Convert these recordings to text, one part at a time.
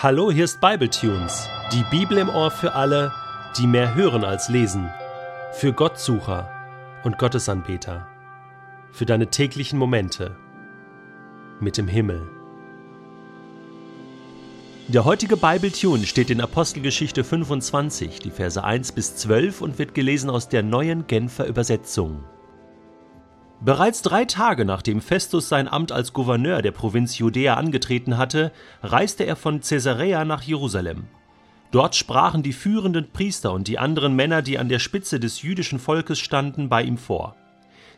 Hallo, hier ist Bibletunes, die Bibel im Ohr für alle, die mehr hören als lesen, für Gottsucher und Gottesanbeter, für deine täglichen Momente mit dem Himmel. Der heutige Bibletune steht in Apostelgeschichte 25, die Verse 1 bis 12 und wird gelesen aus der neuen Genfer Übersetzung. Bereits drei Tage nachdem Festus sein Amt als Gouverneur der Provinz Judäa angetreten hatte, reiste er von Caesarea nach Jerusalem. Dort sprachen die führenden Priester und die anderen Männer, die an der Spitze des jüdischen Volkes standen, bei ihm vor.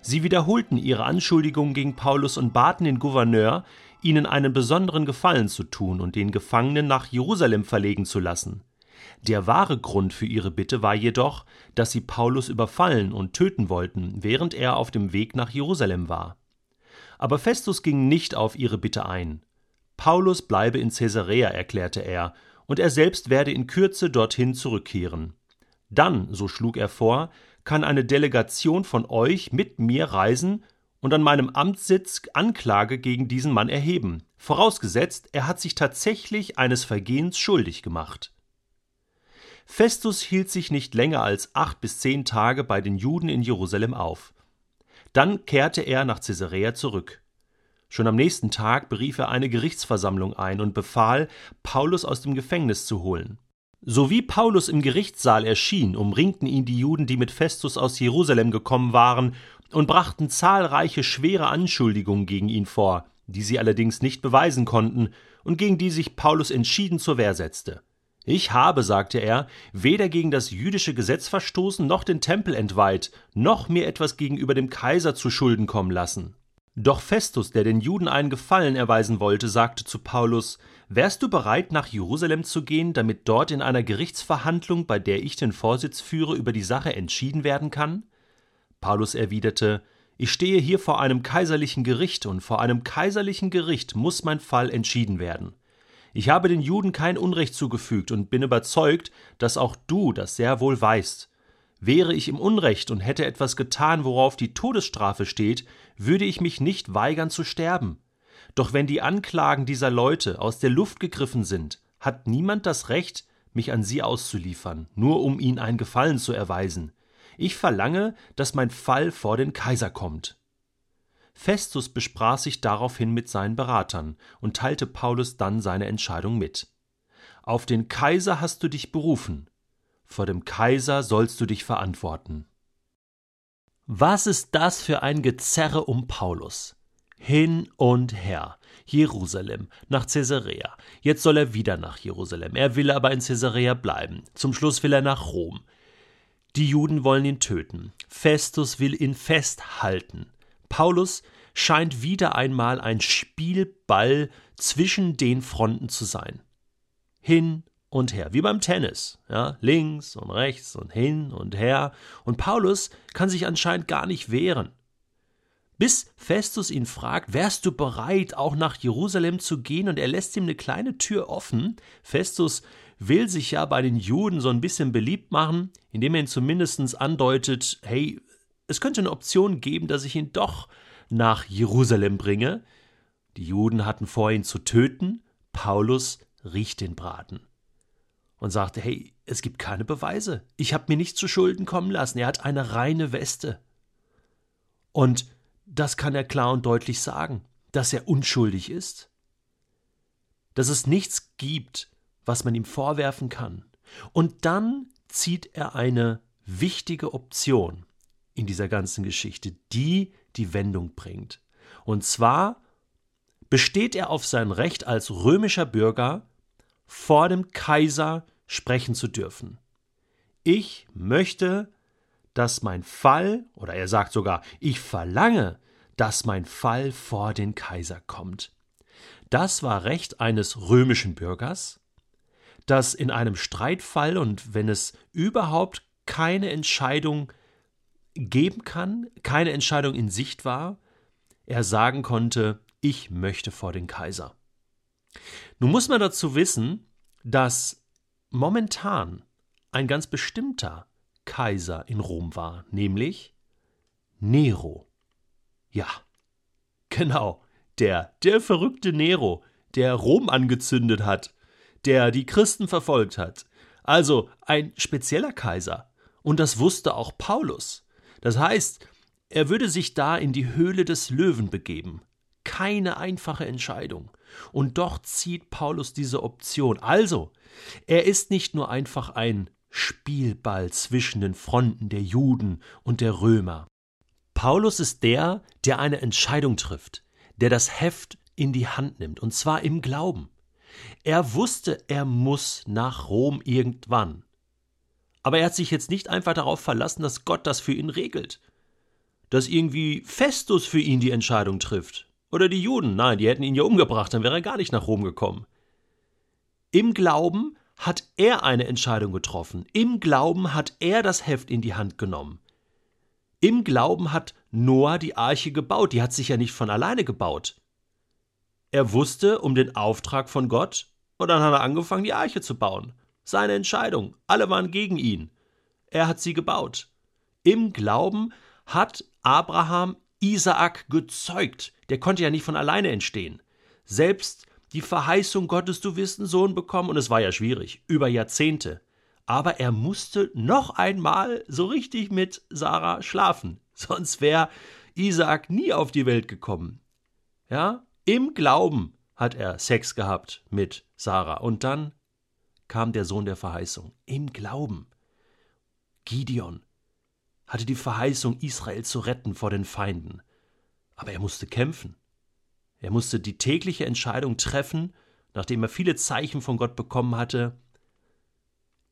Sie wiederholten ihre Anschuldigungen gegen Paulus und baten den Gouverneur, ihnen einen besonderen Gefallen zu tun und den Gefangenen nach Jerusalem verlegen zu lassen. Der wahre Grund für ihre Bitte war jedoch, dass sie Paulus überfallen und töten wollten, während er auf dem Weg nach Jerusalem war. Aber Festus ging nicht auf ihre Bitte ein. Paulus bleibe in Caesarea, erklärte er, und er selbst werde in Kürze dorthin zurückkehren. Dann, so schlug er vor, kann eine Delegation von euch mit mir reisen und an meinem Amtssitz Anklage gegen diesen Mann erheben, vorausgesetzt, er hat sich tatsächlich eines Vergehens schuldig gemacht. Festus hielt sich nicht länger als acht bis zehn Tage bei den Juden in Jerusalem auf. Dann kehrte er nach Caesarea zurück. Schon am nächsten Tag berief er eine Gerichtsversammlung ein und befahl, Paulus aus dem Gefängnis zu holen. So wie Paulus im Gerichtssaal erschien, umringten ihn die Juden, die mit Festus aus Jerusalem gekommen waren, und brachten zahlreiche schwere Anschuldigungen gegen ihn vor, die sie allerdings nicht beweisen konnten und gegen die sich Paulus entschieden zur Wehr setzte. Ich habe, sagte er, weder gegen das jüdische Gesetz verstoßen, noch den Tempel entweiht, noch mir etwas gegenüber dem Kaiser zu Schulden kommen lassen. Doch Festus, der den Juden einen Gefallen erweisen wollte, sagte zu Paulus Wärst du bereit, nach Jerusalem zu gehen, damit dort in einer Gerichtsverhandlung, bei der ich den Vorsitz führe, über die Sache entschieden werden kann? Paulus erwiderte Ich stehe hier vor einem kaiserlichen Gericht, und vor einem kaiserlichen Gericht muss mein Fall entschieden werden. Ich habe den Juden kein Unrecht zugefügt und bin überzeugt, dass auch du das sehr wohl weißt. Wäre ich im Unrecht und hätte etwas getan, worauf die Todesstrafe steht, würde ich mich nicht weigern zu sterben. Doch wenn die Anklagen dieser Leute aus der Luft gegriffen sind, hat niemand das Recht, mich an sie auszuliefern, nur um ihnen einen Gefallen zu erweisen. Ich verlange, dass mein Fall vor den Kaiser kommt. Festus besprach sich daraufhin mit seinen Beratern und teilte Paulus dann seine Entscheidung mit. Auf den Kaiser hast du dich berufen, vor dem Kaiser sollst du dich verantworten. Was ist das für ein Gezerre um Paulus? Hin und her. Jerusalem, nach Caesarea. Jetzt soll er wieder nach Jerusalem. Er will aber in Caesarea bleiben. Zum Schluss will er nach Rom. Die Juden wollen ihn töten. Festus will ihn festhalten. Paulus scheint wieder einmal ein Spielball zwischen den Fronten zu sein. Hin und her, wie beim Tennis, ja, links und rechts und hin und her. Und Paulus kann sich anscheinend gar nicht wehren. Bis Festus ihn fragt, wärst du bereit, auch nach Jerusalem zu gehen? Und er lässt ihm eine kleine Tür offen. Festus will sich ja bei den Juden so ein bisschen beliebt machen, indem er ihn zumindest andeutet, hey, es könnte eine Option geben, dass ich ihn doch nach Jerusalem bringe. Die Juden hatten vor, ihn zu töten. Paulus riecht den Braten und sagte: Hey, es gibt keine Beweise. Ich habe mir nicht zu Schulden kommen lassen. Er hat eine reine Weste. Und das kann er klar und deutlich sagen, dass er unschuldig ist. Dass es nichts gibt, was man ihm vorwerfen kann. Und dann zieht er eine wichtige Option in dieser ganzen Geschichte, die die Wendung bringt. Und zwar besteht er auf sein Recht als römischer Bürger, vor dem Kaiser sprechen zu dürfen. Ich möchte, dass mein Fall, oder er sagt sogar, ich verlange, dass mein Fall vor den Kaiser kommt. Das war Recht eines römischen Bürgers, dass in einem Streitfall und wenn es überhaupt keine Entscheidung geben kann, keine Entscheidung in Sicht war, er sagen konnte, ich möchte vor den Kaiser. Nun muss man dazu wissen, dass momentan ein ganz bestimmter Kaiser in Rom war, nämlich Nero. Ja, genau, der, der verrückte Nero, der Rom angezündet hat, der die Christen verfolgt hat. Also ein spezieller Kaiser. Und das wusste auch Paulus. Das heißt, er würde sich da in die Höhle des Löwen begeben. Keine einfache Entscheidung. Und doch zieht Paulus diese Option. Also, er ist nicht nur einfach ein Spielball zwischen den Fronten der Juden und der Römer. Paulus ist der, der eine Entscheidung trifft, der das Heft in die Hand nimmt, und zwar im Glauben. Er wusste, er muss nach Rom irgendwann. Aber er hat sich jetzt nicht einfach darauf verlassen, dass Gott das für ihn regelt. Dass irgendwie Festus für ihn die Entscheidung trifft. Oder die Juden. Nein, die hätten ihn ja umgebracht, dann wäre er gar nicht nach Rom gekommen. Im Glauben hat er eine Entscheidung getroffen. Im Glauben hat er das Heft in die Hand genommen. Im Glauben hat Noah die Arche gebaut. Die hat sich ja nicht von alleine gebaut. Er wusste um den Auftrag von Gott und dann hat er angefangen, die Arche zu bauen. Seine Entscheidung. Alle waren gegen ihn. Er hat sie gebaut. Im Glauben hat Abraham Isaak gezeugt. Der konnte ja nicht von alleine entstehen. Selbst die Verheißung Gottes, du wirst einen Sohn bekommen, und es war ja schwierig, über Jahrzehnte. Aber er musste noch einmal so richtig mit Sarah schlafen. Sonst wäre Isaak nie auf die Welt gekommen. Ja, im Glauben hat er Sex gehabt mit Sarah. Und dann kam der Sohn der Verheißung. Im Glauben. Gideon hatte die Verheißung, Israel zu retten vor den Feinden. Aber er musste kämpfen. Er musste die tägliche Entscheidung treffen, nachdem er viele Zeichen von Gott bekommen hatte,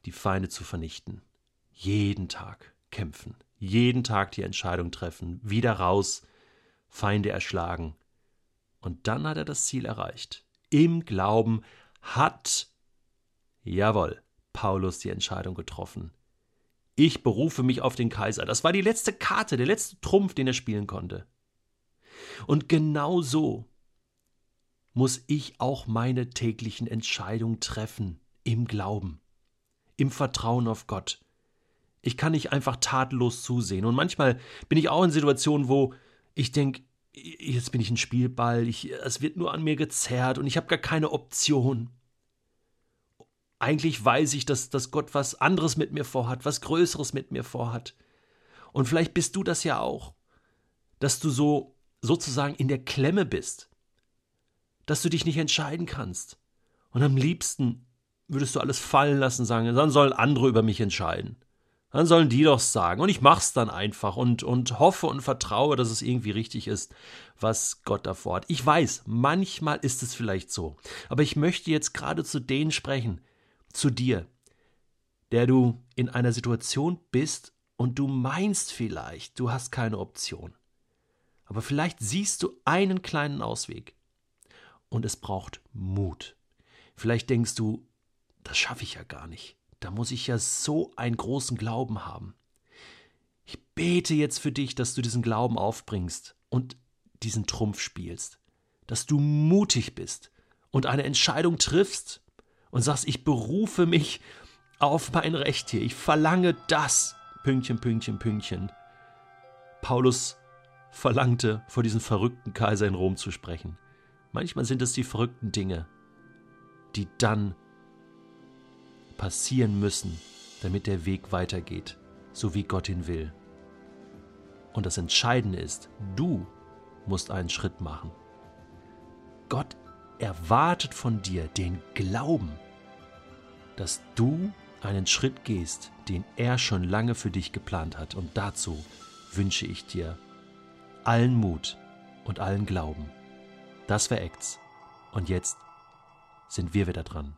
die Feinde zu vernichten. Jeden Tag kämpfen, jeden Tag die Entscheidung treffen, wieder raus, Feinde erschlagen. Und dann hat er das Ziel erreicht. Im Glauben hat, jawohl, Paulus die Entscheidung getroffen. Ich berufe mich auf den Kaiser. Das war die letzte Karte, der letzte Trumpf, den er spielen konnte. Und genau so muss ich auch meine täglichen Entscheidungen treffen im Glauben, im Vertrauen auf Gott. Ich kann nicht einfach tadellos zusehen. Und manchmal bin ich auch in Situationen, wo ich denke, jetzt bin ich ein Spielball, ich, es wird nur an mir gezerrt und ich habe gar keine Option. Eigentlich weiß ich, dass, dass Gott was anderes mit mir vorhat, was Größeres mit mir vorhat. Und vielleicht bist du das ja auch, dass du so sozusagen in der Klemme bist dass du dich nicht entscheiden kannst. Und am liebsten würdest du alles fallen lassen, sagen, dann sollen andere über mich entscheiden. Dann sollen die doch sagen. Und ich mach's dann einfach und, und hoffe und vertraue, dass es irgendwie richtig ist, was Gott davor hat. Ich weiß, manchmal ist es vielleicht so. Aber ich möchte jetzt gerade zu denen sprechen, zu dir, der du in einer Situation bist und du meinst vielleicht, du hast keine Option. Aber vielleicht siehst du einen kleinen Ausweg und es braucht Mut. Vielleicht denkst du, das schaffe ich ja gar nicht. Da muss ich ja so einen großen Glauben haben. Ich bete jetzt für dich, dass du diesen Glauben aufbringst und diesen Trumpf spielst, dass du mutig bist und eine Entscheidung triffst und sagst, ich berufe mich auf mein Recht hier, ich verlange das. Pünktchen, Pünktchen, Pünktchen. Paulus verlangte, vor diesem verrückten Kaiser in Rom zu sprechen. Manchmal sind es die verrückten Dinge, die dann passieren müssen, damit der Weg weitergeht, so wie Gott ihn will. Und das Entscheidende ist, du musst einen Schritt machen. Gott erwartet von dir den Glauben, dass du einen Schritt gehst, den er schon lange für dich geplant hat. Und dazu wünsche ich dir allen Mut und allen Glauben. Das war Acts. Und jetzt sind wir wieder dran.